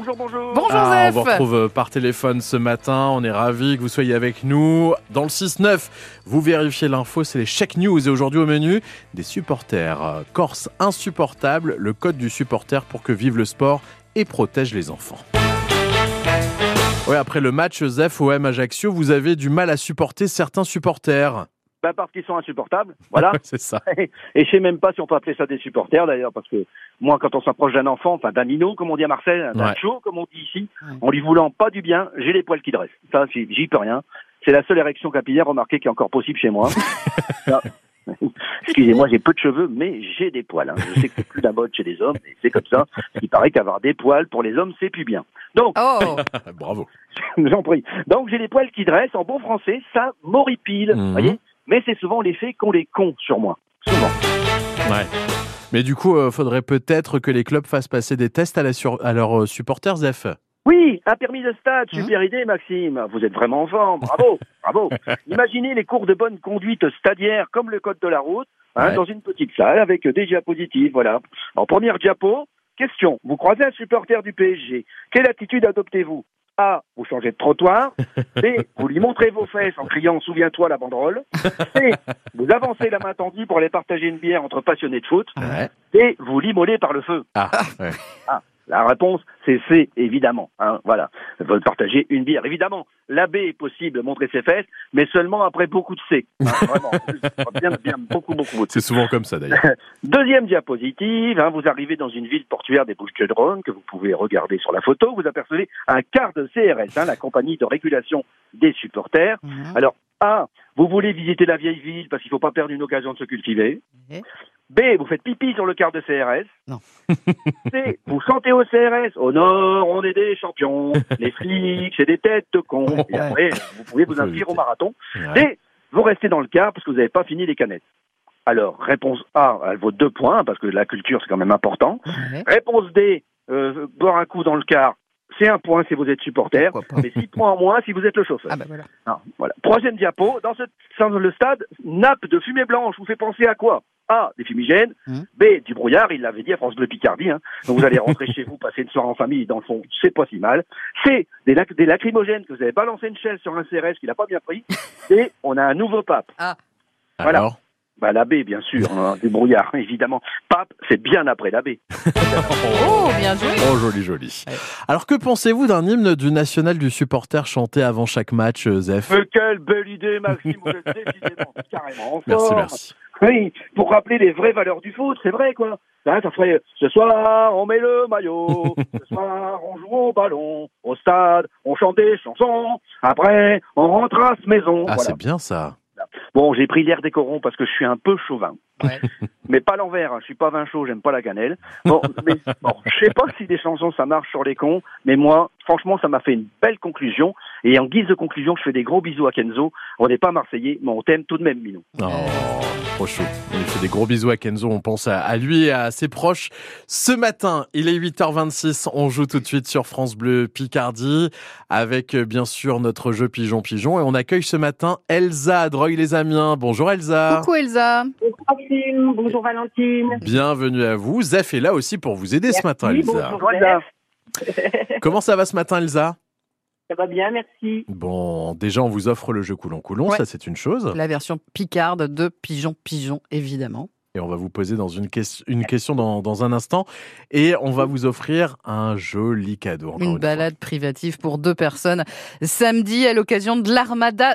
Bonjour, bonjour. Bonjour Ah, on vous retrouve euh, par téléphone ce matin. On est ravis que vous soyez avec nous. Dans le 6-9, vous vérifiez l'info, c'est les Check News. Et aujourd'hui au menu, des supporters. Corse insupportable, le code du supporter pour que vive le sport et protège les enfants. Ouais, après le match Zef OM Ajaccio, vous avez du mal à supporter certains supporters. Bah, parce qu'ils sont insupportables, voilà. c'est ça. Et je sais même pas si on peut appeler ça des supporters d'ailleurs, parce que moi, quand on s'approche d'un enfant, enfin d'un minot, comme on dit à Marseille, d'un Ouais. chaud, comme on dit ici, Ouais. en lui voulant pas du bien, j'ai les poils qui dressent. Ça, j'y peux rien. C'est la seule érection capillaire, remarquée, qui est encore possible chez moi. Excusez-moi, j'ai peu de cheveux, mais j'ai des poils. hein. Je sais que c'est plus la mode chez les hommes, mais c'est comme ça. Il paraît qu'avoir des poils pour les hommes, c'est plus bien. Donc, Oh Bravo. J'en prie. Donc j'ai les poils qui dressent, en bon français, ça m'horripile, Mhm. voyez? Mais c'est souvent l'effet qu'ont les cons sur moi. Souvent. Ouais. Mais du coup, euh, faudrait peut-être que les clubs fassent passer des tests à, la sur- à leurs euh, supporters, Zef. Oui, un permis de stade, Mhm. super idée, Maxime. Vous êtes vraiment en forme. Bravo, bravo. Imaginez les cours de bonne conduite stadiaire comme le code de la route, hein, Ouais. dans une petite salle avec des diapositives. Voilà. En première diapo, question. Vous croisez un supporter du PSG. Quelle attitude adoptez-vous? A. Vous changez de trottoir. B. Vous lui montrez vos fesses en criant Souviens-toi la banderole. C. Vous avancez la main tendue pour aller partager une bière entre passionnés de foot. Ouais. D. Vous l'immolez par le feu. Ah, ouais. La réponse, c'est C, évidemment. Hein, voilà. Ils veulent partager une bière. Évidemment, la B est possible de montrer ses fesses, mais seulement après beaucoup de C. Hein, vraiment. bien, bien, beaucoup, beaucoup, beaucoup. C'est souvent comme ça d'ailleurs. Deuxième diapositive, hein, vous arrivez dans une ville portuaire des Bouches-du-Rhône, que vous pouvez regarder sur la photo. Vous apercevez un quart de CRS, hein, la compagnie de régulation des supporters. Alors, A, vous voulez visiter la vieille ville parce qu'il ne faut pas perdre une occasion de se cultiver. B, vous faites pipi sur le quart de CRS. Non. C, vous chantez au CRS. Au nord, on est des champions. Les flics, c'est des têtes de cons. Et après, vous pouvez vous inscrire au marathon. Et vous restez dans le quart parce que vous n'avez pas fini les canettes. Alors, réponse A, elle vaut deux points parce que la culture, c'est quand même important. Réponse D, euh, boire un coup dans le quart, c'est un point si vous êtes supporter, mais six points en moins si vous êtes le chauffeur. Ah bah voilà. Ah, voilà. Troisième diapo, dans, ce, dans le stade, nappe de fumée blanche vous fait penser à quoi? A, des fumigènes, Mhm. B, du brouillard, il l'avait dit à France Bleu Picardie, hein. donc vous allez rentrer chez vous, passer une soirée en famille, dans le fond, c'est pas si mal. C, des, lac- des lacrymogènes que vous avez balancé une chaise sur un CRS qu'il n'a pas bien pris. Et on a un nouveau pape. Voilà. Alors Bah, la B, bien sûr, hein, du brouillard, évidemment. Pape, c'est bien après la B. Oh, bien joué Oh, joli, joli. Ouais. Alors, que pensez-vous d'un hymne du national du supporter chanté avant chaque match, euh, Zef Mais quelle belle idée, Maxime, vous êtes décidément carrément en Merci, merci. Oui, pour rappeler les vraies valeurs du foot, c'est vrai, quoi. Ça ferait, ce soir, on met le maillot, ce soir, on joue au ballon, au stade, on chante des chansons, après, on rentre à ce maison. Ah, Voilà. c'est bien ça. Bon, j'ai pris l'air des corons parce que je suis un peu chauvin. Ouais. Mais pas l'envers, hein. je suis pas vin chaud, j'aime pas la cannelle. Bon, mais bon, je sais pas si des chansons ça marche sur les cons, mais moi, franchement, ça m'a fait une belle conclusion. Et en guise de conclusion, je fais des gros bisous à Kenzo. On n'est pas marseillais, mais on t'aime tout de même, Minou. Oh, trop chaud. On lui fait des gros bisous à Kenzo. On pense à, lui et à ses proches. Ce matin, il est 8h26. On joue tout de suite sur France Bleu Picardie avec euh, bien sûr notre jeu Pigeon Pigeon. Et on accueille ce matin Elsa à Droy-les-Amiens. Bonjour Elsa. Coucou Elsa Bonjour Maxime, bonjour Valentine. Bienvenue à vous. Zef est là aussi pour vous aider ce matin, Elsa. bonjour. Voilà. Comment ça va ce matin, Elsa? Ça va bien, merci. Bon, déjà, on vous offre le jeu Coulon-Coulon. Ouais. Ça, c'est une chose. La version picarde de Pigeon Pigeon, évidemment. Et on va vous poser dans une, ques- une question dans, dans un instant. Et on va vous offrir un joli cadeau. Une fois. balade privative pour deux personnes samedi à l'occasion de l'Armada